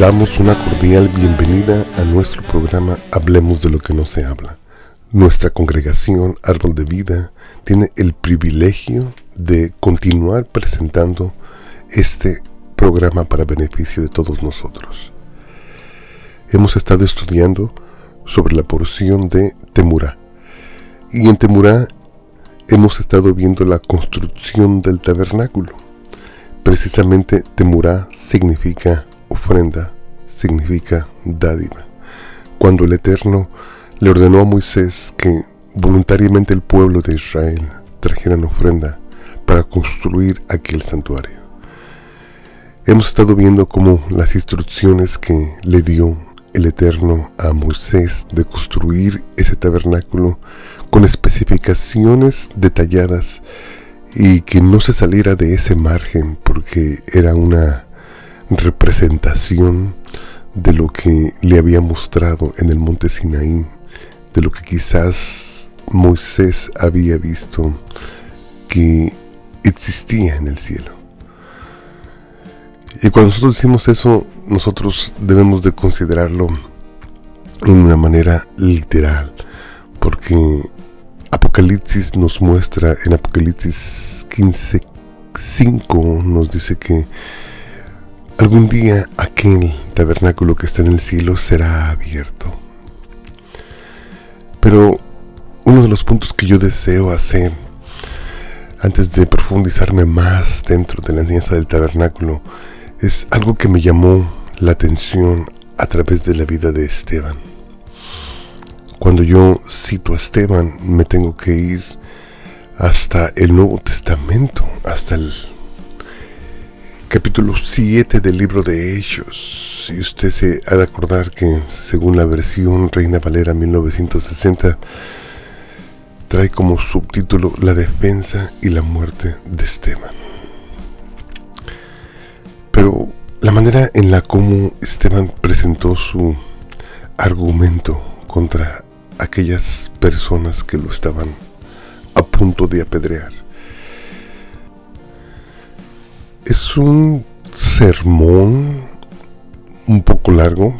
Damos una cordial bienvenida a nuestro programa Hablemos de lo que no se habla. Nuestra congregación Árbol de Vida tiene el privilegio de continuar presentando este programa para beneficio de todos nosotros. Hemos estado estudiando sobre la porción de Temurá. Y en Temurá hemos estado viendo la construcción del tabernáculo. Precisamente Temurá significa ofrenda, significa dádiva. Cuando el Eterno le ordenó a Moisés que voluntariamente el pueblo de Israel trajeran ofrenda para construir aquel santuario. Hemos estado viendo cómo las instrucciones que le dio el Eterno a Moisés de construir ese tabernáculo con especificaciones detalladas y que no se saliera de ese margen porque era una representación de lo que le había mostrado en el monte Sinaí, de lo que quizás Moisés había visto que existía en el cielo. Y cuando nosotros decimos eso, nosotros debemos de considerarlo en una manera literal, porque Apocalipsis nos muestra, en Apocalipsis 15, 5 nos dice que algún día aquel tabernáculo que está en el cielo será abierto. Pero uno de los puntos que yo deseo hacer antes de profundizarme más dentro de la enseñanza del tabernáculo es algo que me llamó la atención a través de la vida de Esteban. Cuando yo cito a Esteban, me tengo que ir hasta el Nuevo Testamento, hasta el capítulo 7 del libro de Hechos. Y usted se ha de acordar que, según la versión Reina Valera 1960, trae como subtítulo La defensa y la muerte de Esteban. Pero la manera en la como Esteban presentó su argumento contra aquellas personas que lo estaban a punto de apedrear. Es un sermón un poco largo,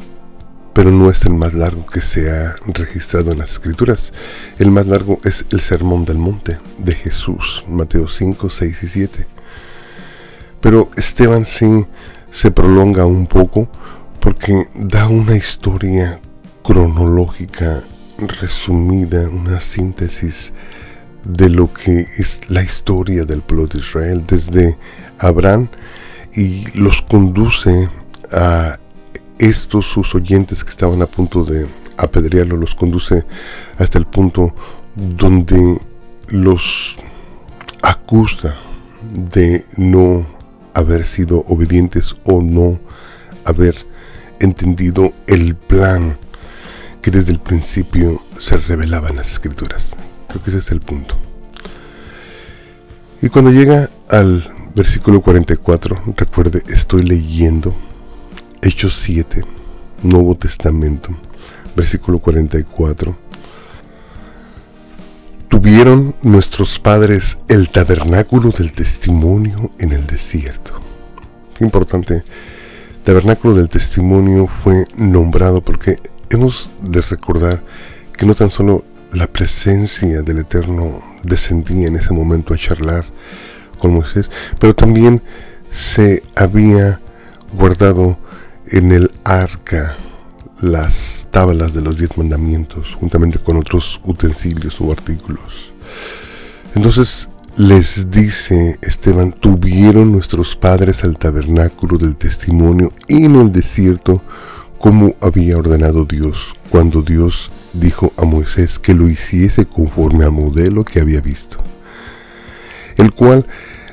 pero no es el más largo que se ha registrado en las escrituras. El más largo es el Sermón del Monte de Jesús, Mateo 5, 6 y 7. Pero Esteban sí se prolonga un poco porque da una historia cronológica resumida, una síntesis de lo que es la historia del pueblo de Israel desde Abraham y los conduce a estos sus oyentes que estaban a punto de apedrearlo, los conduce hasta el punto donde los acusa de no haber sido obedientes o no haber entendido el plan que desde el principio se revelaba en las escrituras. Creo que ese es el punto. Y cuando llega al versículo 44, recuerde, estoy leyendo Hechos 7, Nuevo Testamento, versículo 44. Tuvieron nuestros padres el tabernáculo del testimonio en el desierto. Qué importante. Tabernáculo del testimonio fue nombrado porque hemos de recordar que no tan solo la presencia del Eterno descendía en ese momento a charlar con Moisés, pero también se había guardado en el arca las tablas de los diez mandamientos, juntamente con otros utensilios o artículos. Entonces les dice Esteban, tuvieron nuestros padres al tabernáculo del testimonio en el desierto como había ordenado Dios, cuando Dios dijo a Moisés que lo hiciese conforme al modelo que había visto, el cual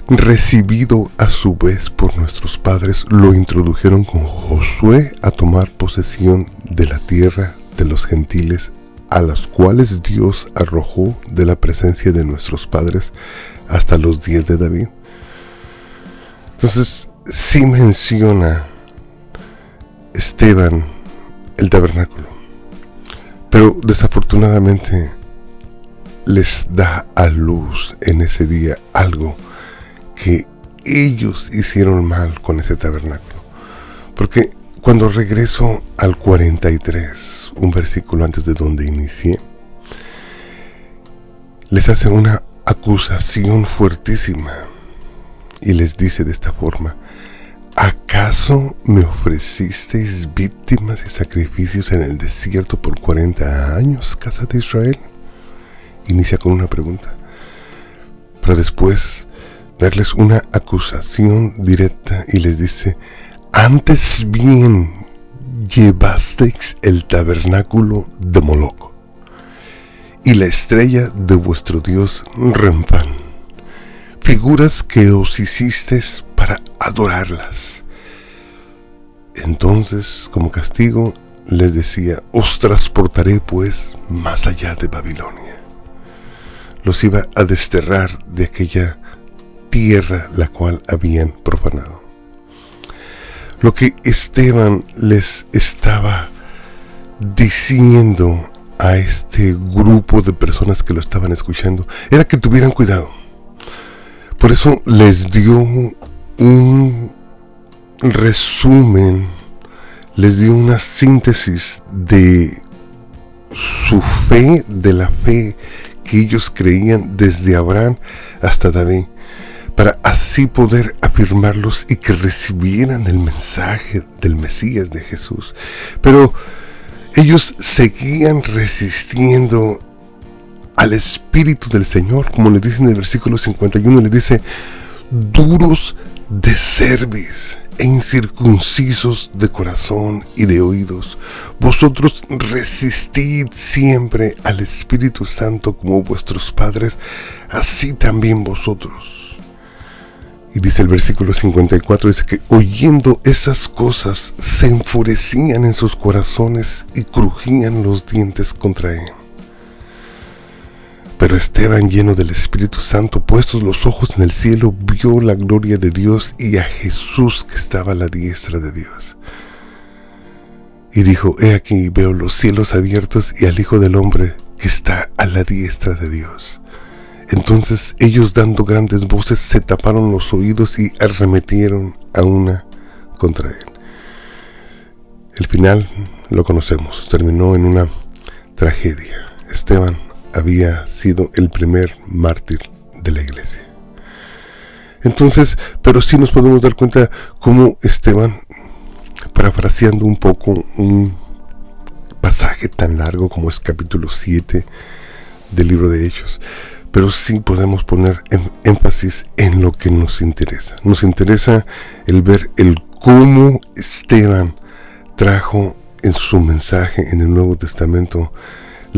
recibido a su vez por nuestros padres, lo introdujeron con Josué a tomar posesión de la tierra de los gentiles a las cuales Dios arrojó de la presencia de nuestros padres hasta los días de David. Entonces, sí menciona Esteban el tabernáculo, pero desafortunadamente les da a luz en ese día algo que ellos hicieron mal con ese tabernáculo. Porque cuando regreso al 43, un versículo antes de donde inicié, les hace una acusación fuertísima y les dice de esta forma, ¿acaso me ofrecisteis víctimas y sacrificios en el desierto por 40 años, casa de Israel? Inicia con una pregunta, pero después darles una acusación directa y les dice, antes bien llevasteis el tabernáculo de Moloch y la estrella de vuestro dios Rempán, figuras que os hicisteis para adorarlas. Entonces, como castigo, les decía, os transportaré pues más allá de Babilonia. Los iba a desterrar de aquella tierra la cual habían profanado. Lo que Esteban les estaba diciendo a este grupo de personas que lo estaban escuchando era que tuvieran cuidado. Por eso les dio un resumen, les dio una síntesis de su fe, de la fe que ellos creían desde Abraham hasta David, para así poder afirmarlos y que recibieran el mensaje del Mesías de Jesús. Pero ellos seguían resistiendo al Espíritu del Señor, como le dice en el versículo 51, le dice, duros de cerviz e incircuncisos de corazón y de oídos. Vosotros resistid siempre al Espíritu Santo como vuestros padres, así también vosotros. Y dice el versículo 54, dice que oyendo esas cosas se enfurecían en sus corazones y crujían los dientes contra él. Pero Esteban, lleno del Espíritu Santo, puestos los ojos en el cielo, vio la gloria de Dios y a Jesús que estaba a la diestra de Dios. Y dijo, he aquí veo los cielos abiertos y al Hijo del Hombre que está a la diestra de Dios. Entonces ellos dando grandes voces se taparon los oídos y arremetieron a una contra él. El final lo conocemos, terminó en una tragedia. Esteban había sido el primer mártir de la iglesia. Entonces, pero sí nos podemos dar cuenta cómo Esteban, parafraseando un poco un pasaje tan largo como es capítulo 7 del libro de Hechos, pero sí podemos poner énfasis en lo que nos interesa. Nos interesa el ver el cómo Esteban trajo en su mensaje en el Nuevo Testamento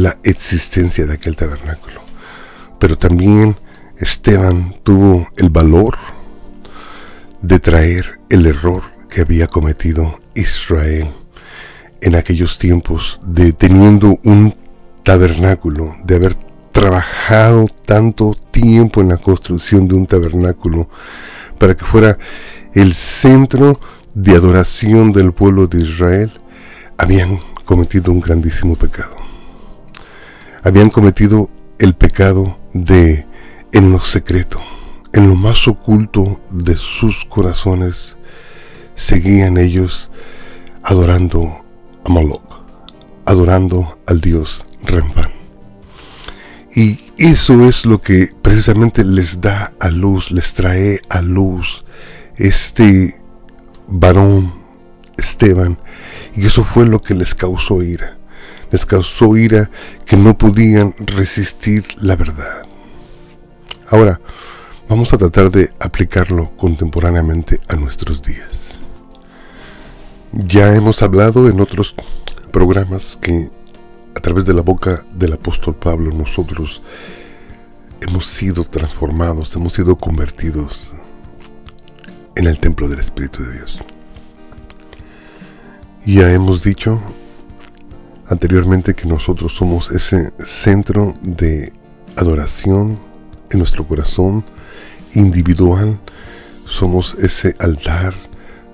la existencia de aquel tabernáculo. Pero también Esteban tuvo el valor de traer el error que había cometido Israel en aquellos tiempos de teniendo un tabernáculo, de haber trabajado tanto tiempo en la construcción de un tabernáculo para que fuera el centro de adoración del pueblo de Israel, habían cometido un grandísimo pecado. Habían cometido el pecado de en lo secreto, en lo más oculto de sus corazones, seguían ellos adorando a Moloch, adorando al dios Remphan. Y eso es lo que precisamente les da a luz, les trae a luz este varón Esteban. Y eso fue lo que les causó ira. Les causó ira que no podían resistir la verdad. Ahora, vamos a tratar de aplicarlo contemporáneamente a nuestros días. Ya hemos hablado en otros programas que a través de la boca del apóstol Pablo nosotros hemos sido transformados, hemos sido convertidos en el templo del Espíritu de Dios. Ya hemos dicho anteriormente que nosotros somos ese centro de adoración en nuestro corazón individual, somos ese altar,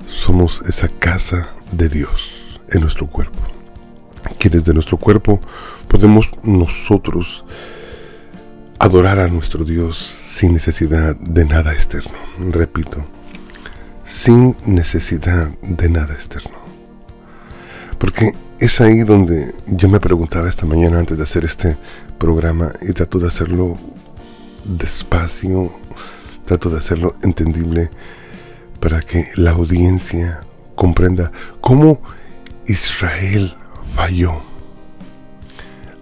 somos esa casa de Dios en nuestro cuerpo que desde nuestro cuerpo podemos nosotros adorar a nuestro Dios sin necesidad de nada externo. Repito, sin necesidad de nada externo. Porque es ahí donde yo me preguntaba esta mañana antes de hacer este programa y trato de hacerlo despacio, trato de hacerlo entendible para que la audiencia comprenda cómo Israel falló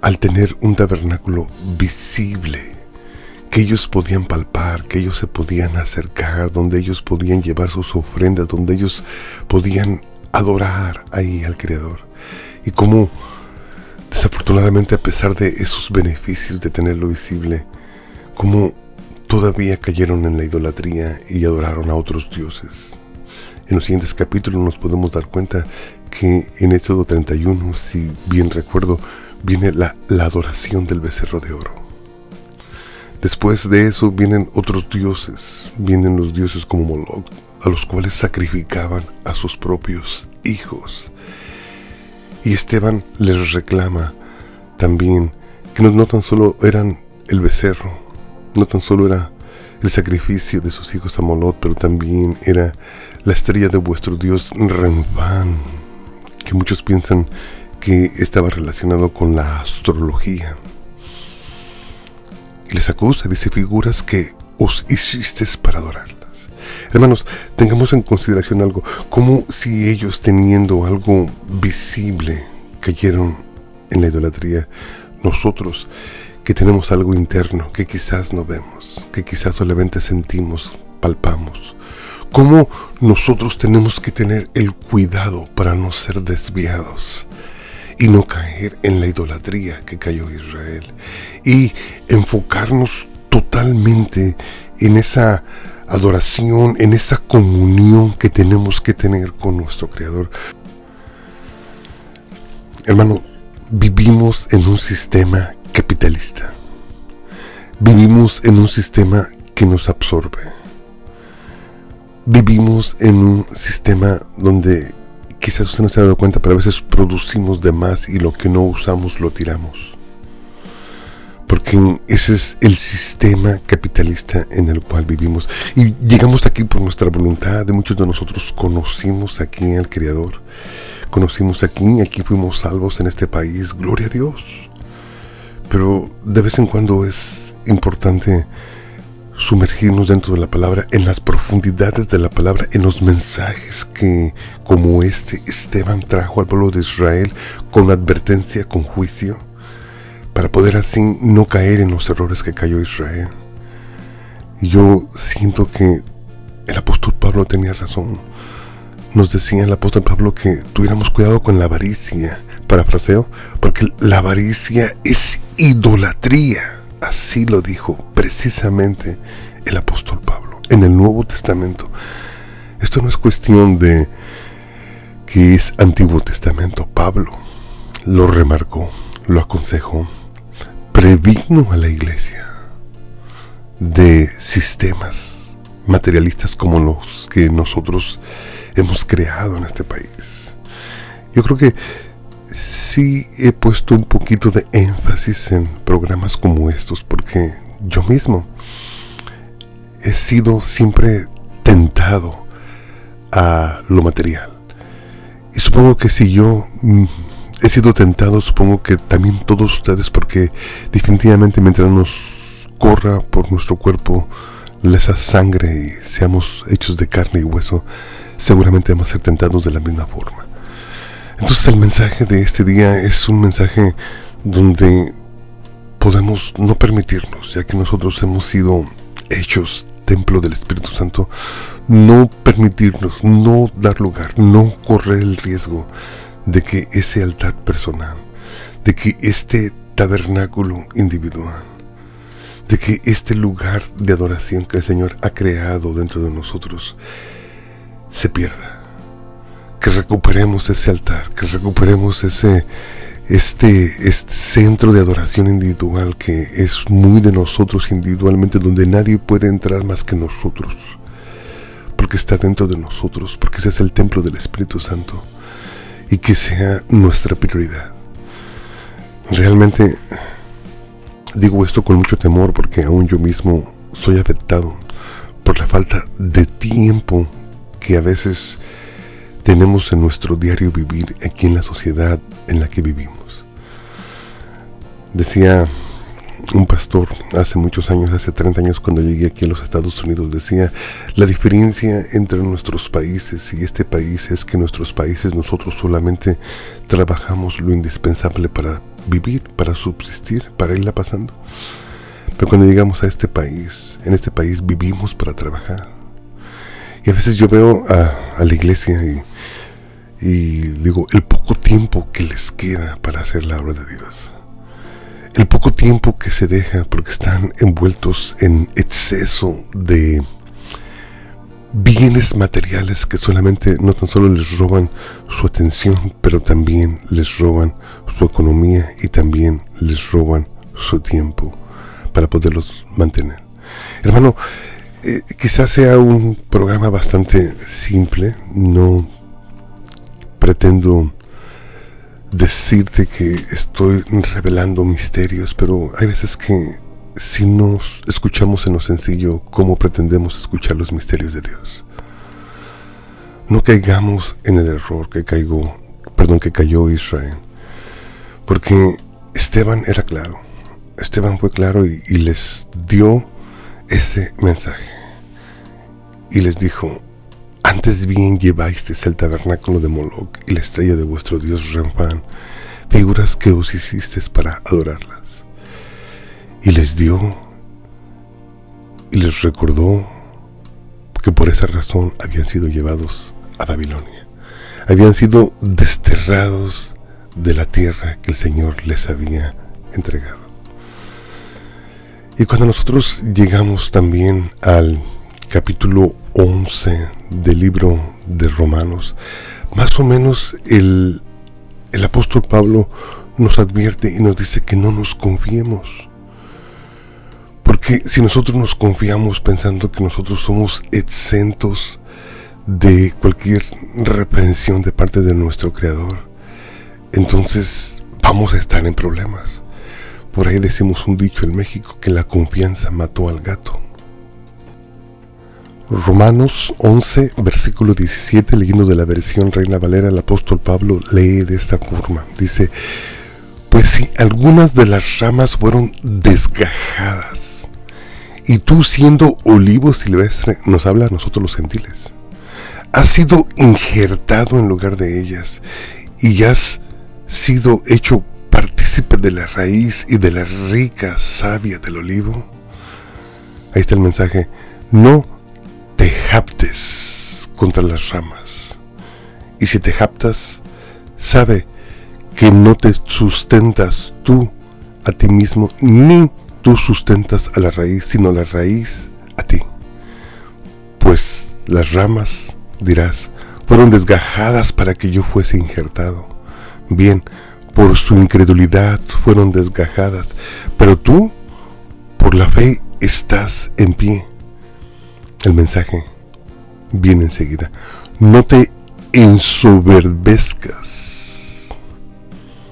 al tener un tabernáculo visible que ellos podían palpar, que ellos se podían acercar, donde ellos podían llevar sus ofrendas, donde ellos podían adorar ahí al Creador. Y cómo, desafortunadamente, a pesar de esos beneficios de tenerlo visible, cómo todavía cayeron en la idolatría y adoraron a otros dioses. En los siguientes capítulos nos podemos dar cuenta que en Éxodo 31, si bien recuerdo, viene la, la adoración del becerro de oro. Después de eso vienen otros dioses, vienen los dioses como Moloch, a los cuales sacrificaban a sus propios hijos. Y Esteban les reclama también que no, tan solo eran el becerro, no tan solo era el sacrificio de sus hijos a Molot, pero también era la estrella de vuestro Dios Renfán, que muchos piensan que estaba relacionado con la astrología. Y les acusa, dice figuras que os hiciste para adorarlas. Hermanos, tengamos en consideración algo, como si ellos teniendo algo visible cayeron en la idolatría, nosotros que tenemos algo interno que quizás no vemos, que quizás solamente sentimos, palpamos. ¿Cómo nosotros tenemos que tener el cuidado para no ser desviados y no caer en la idolatría que cayó Israel? Y enfocarnos totalmente en esa adoración, en esa comunión que tenemos que tener con nuestro Creador. Hermano, vivimos en un sistema capitalista. Vivimos en un sistema que nos absorbe. Vivimos en un sistema donde quizás usted no se ha dado cuenta, pero a veces producimos de más y lo que no usamos lo tiramos. Porque ese es el sistema capitalista en el cual vivimos. Y llegamos aquí por nuestra voluntad. De muchos de nosotros conocimos aquí al Creador. Conocimos aquí y aquí fuimos salvos en este país. Gloria a Dios pero de vez en cuando es importante sumergirnos dentro de la palabra, en las profundidades de la palabra, en los mensajes que, como este, Esteban trajo al pueblo de Israel con advertencia, con juicio, para poder así no caer en los errores que cayó Israel. Y yo siento que el apóstol Pablo tenía razón. Nos decía el apóstol Pablo que tuviéramos cuidado con la avaricia, parafraseo, porque la avaricia es idolatría. Así lo dijo precisamente el apóstol Pablo en el Nuevo Testamento. Esto no es cuestión de que es Antiguo Testamento. Pablo lo remarcó, lo aconsejó, previno a la iglesia de sistemas materialistas como los que nosotros hemos creado en este país. Yo creo que sí he puesto un poquito de énfasis en programas como estos porque yo mismo he sido siempre tentado a lo material. Y supongo que si yo he sido tentado, supongo que también todos ustedes, porque definitivamente mientras nos corra por nuestro cuerpo esa sangre y seamos hechos de carne y hueso, seguramente vamos a ser tentados de la misma forma. Entonces el mensaje de este día es un mensaje donde podemos no permitirnos, ya que nosotros hemos sido hechos templo del Espíritu Santo, no permitirnos, no dar lugar, no correr el riesgo de que ese altar personal, de que este tabernáculo individual, de que este lugar de adoración que el Señor ha creado dentro de nosotros se pierda. Que recuperemos ese altar, que recuperemos ese este, este, centro de adoración individual que es muy de nosotros individualmente, donde nadie puede entrar más que nosotros, porque está dentro de nosotros, porque ese es el templo del Espíritu Santo, y que sea nuestra prioridad. Realmente digo esto con mucho temor porque aún yo mismo soy afectado por la falta de tiempo que a veces tenemos en nuestro diario vivir aquí en la sociedad en la que vivimos. Decía un pastor hace muchos años, hace 30 años cuando llegué aquí a los Estados Unidos, decía, la diferencia entre nuestros países y este país es que nuestros países nosotros solamente trabajamos lo indispensable para vivir, para subsistir, para irla pasando. Pero cuando llegamos a este país, en este país vivimos para trabajar. Y a veces yo veo a, la iglesia y, y digo, el poco tiempo que les queda para hacer la obra de Dios el poco tiempo que se dejan porque están envueltos en exceso de bienes materiales que solamente no tan solo les roban su atención, pero también les roban su economía y también les roban su tiempo para poderlos mantener. Hermano, eh, quizás sea un programa bastante simple, no pretendo decirte que estoy revelando misterios, pero hay veces que si nos escuchamos en lo sencillo, ¿cómo pretendemos escuchar los misterios de Dios? No caigamos en el error que caigo, perdón, que cayó Israel. Porque Esteban era claro. Esteban fue claro y, y les dio ese mensaje. Y les dijo, antes bien llevasteis el tabernáculo de Moloch y la estrella de vuestro dios Renfán, figuras que os hicisteis para adorarlas. Y les dio y les recordó que por esa razón habían sido llevados a Babilonia. Habían sido desterrados de la tierra que el Señor les había entregado. Y cuando nosotros llegamos también al capítulo 11 del libro de Romanos, más o menos el, el apóstol Pablo nos advierte y nos dice que no nos confiemos. Porque si nosotros nos confiamos pensando que nosotros somos exentos de cualquier reprensión de parte de nuestro Creador, entonces vamos a estar en problemas. Por ahí decimos un dicho en México que la confianza mató al gato. Romanos 11, versículo 17, leyendo de la versión Reina Valera, el apóstol Pablo lee de esta forma. Dice, pues si algunas de las ramas fueron desgajadas, y tú siendo olivo silvestre, nos habla a nosotros los gentiles, has sido injertado en lugar de ellas, y has sido hecho partícipe de la raíz y de la rica savia del olivo. Ahí está el mensaje. No te japtes contra las ramas. Y si te japtas, sabe que no te sustentas tú a ti mismo, ni tú sustentas a la raíz, sino la raíz a ti. Pues las ramas, dirás, fueron desgajadas para que yo fuese injertado. Bien, por su incredulidad fueron desgajadas, pero tú, por la fe, estás en pie. El mensaje viene enseguida. No te ensoberbezcas,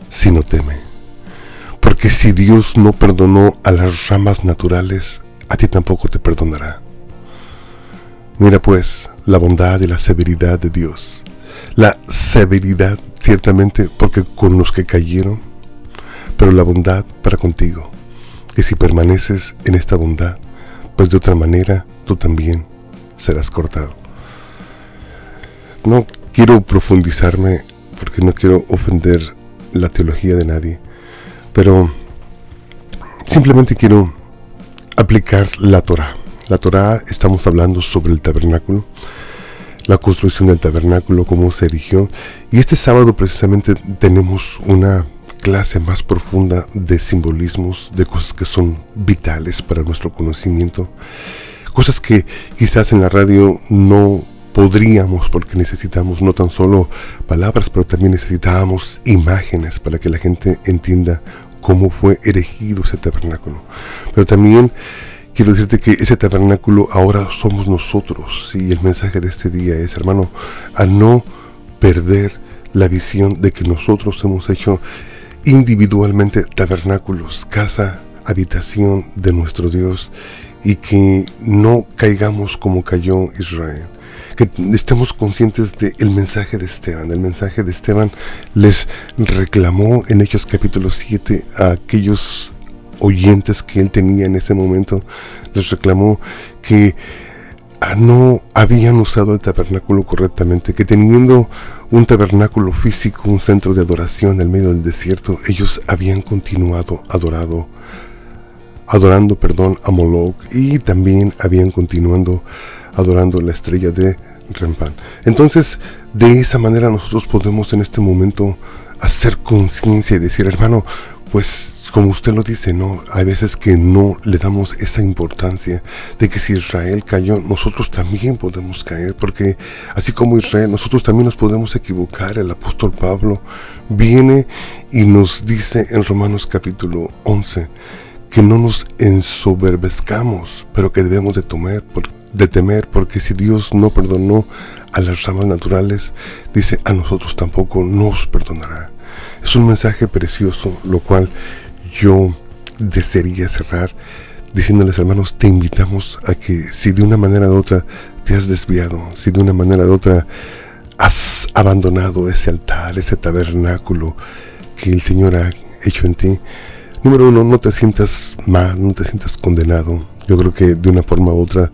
sino teme. Porque si Dios no perdonó a las ramas naturales, a ti tampoco te perdonará. Mira pues la bondad y la severidad de Dios. La severidad ciertamente porque con los que cayeron, pero la bondad para contigo. Que si permaneces en esta bondad, pues de otra manera también serás cortado. No quiero profundizarme porque no quiero ofender la teología de nadie, pero simplemente quiero aplicar la Torah. La Torah estamos hablando sobre el tabernáculo, la construcción del tabernáculo, cómo se erigió, y este sábado precisamente tenemos una clase más profunda de simbolismos, de cosas que son vitales para nuestro conocimiento, cosas que quizás en la radio no podríamos porque necesitamos no tan solo palabras, pero también necesitábamos imágenes para que la gente entienda cómo fue erigido ese tabernáculo. Pero también quiero decirte que ese tabernáculo ahora somos nosotros y el mensaje de este día es, hermano, a no perder la visión de que nosotros hemos hecho individualmente tabernáculos, casa, habitación de nuestro Dios y que no caigamos como cayó Israel, que estemos conscientes del mensaje de Esteban. El mensaje de Esteban les reclamó en Hechos capítulo 7 a aquellos oyentes que él tenía en ese momento, les reclamó que no habían usado el tabernáculo correctamente, que teniendo un tabernáculo físico, un centro de adoración en medio del desierto, ellos habían continuado adorado, adorando perdón, a Moloch y también habían continuado adorando la estrella de Rempan. Entonces, de esa manera nosotros podemos en este momento hacer conciencia y decir, hermano, pues como usted lo dice, no, hay veces que no le damos esa importancia de que si Israel cayó, nosotros también podemos caer, porque así como Israel, nosotros también nos podemos equivocar. El apóstol Pablo viene y nos dice en Romanos capítulo 11 que no nos ensoberbezcamos, pero que debemos de temer, de temer, porque si Dios no perdonó a las ramas naturales, dice a nosotros tampoco nos perdonará. Es un mensaje precioso, lo cual yo desearía cerrar diciéndoles hermanos, te invitamos a que si de una manera u otra te has desviado, si de una manera u otra has abandonado ese altar, ese tabernáculo que el Señor ha hecho en ti, número uno, no te sientas mal, no te sientas condenado. Yo creo que de una forma u otra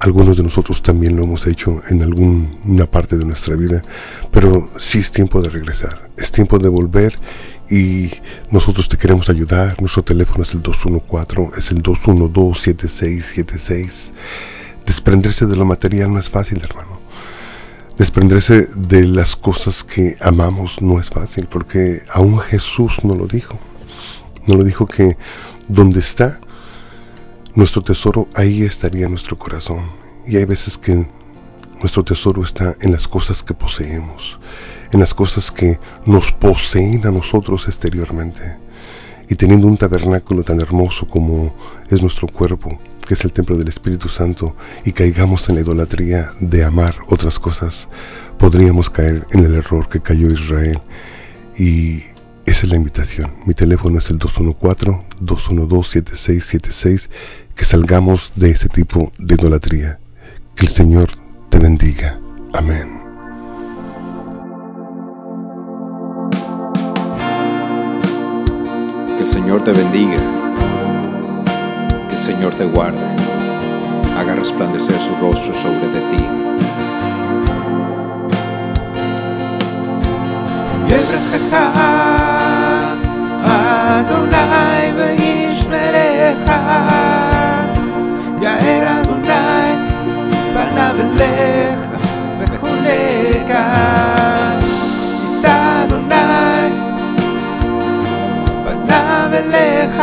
algunos de nosotros también lo hemos hecho en alguna parte de nuestra vida, pero sí es tiempo de regresar, es tiempo de volver y nosotros te queremos ayudar. Nuestro teléfono es el 214, es el 212-7676. Desprenderse de lo material no es fácil, hermano. Desprenderse de las cosas que amamos no es fácil, porque aún Jesús no lo dijo. No lo dijo que donde está nuestro tesoro, ahí estaría nuestro corazón. Y hay veces que nuestro tesoro está en las cosas que poseemos en las cosas que nos poseen a nosotros exteriormente. Y teniendo un tabernáculo tan hermoso como es nuestro cuerpo, que es el templo del Espíritu Santo, y caigamos en la idolatría de amar otras cosas, podríamos caer en el error que cayó Israel. Y esa es la invitación. Mi teléfono es el 214-212-7676. Que salgamos de ese tipo de idolatría. Que el Señor te bendiga. Amén. el Señor te bendiga, que el Señor te guarde, haga resplandecer su rostro sobre de ti. Adonai וישמרך, יאר אדוני פניו אליך וחונקה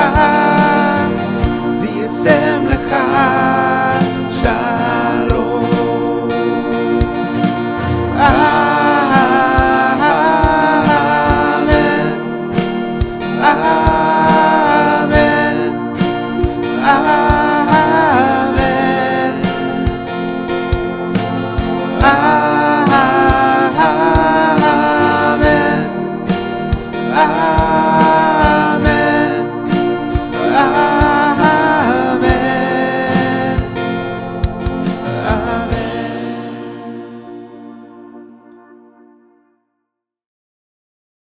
I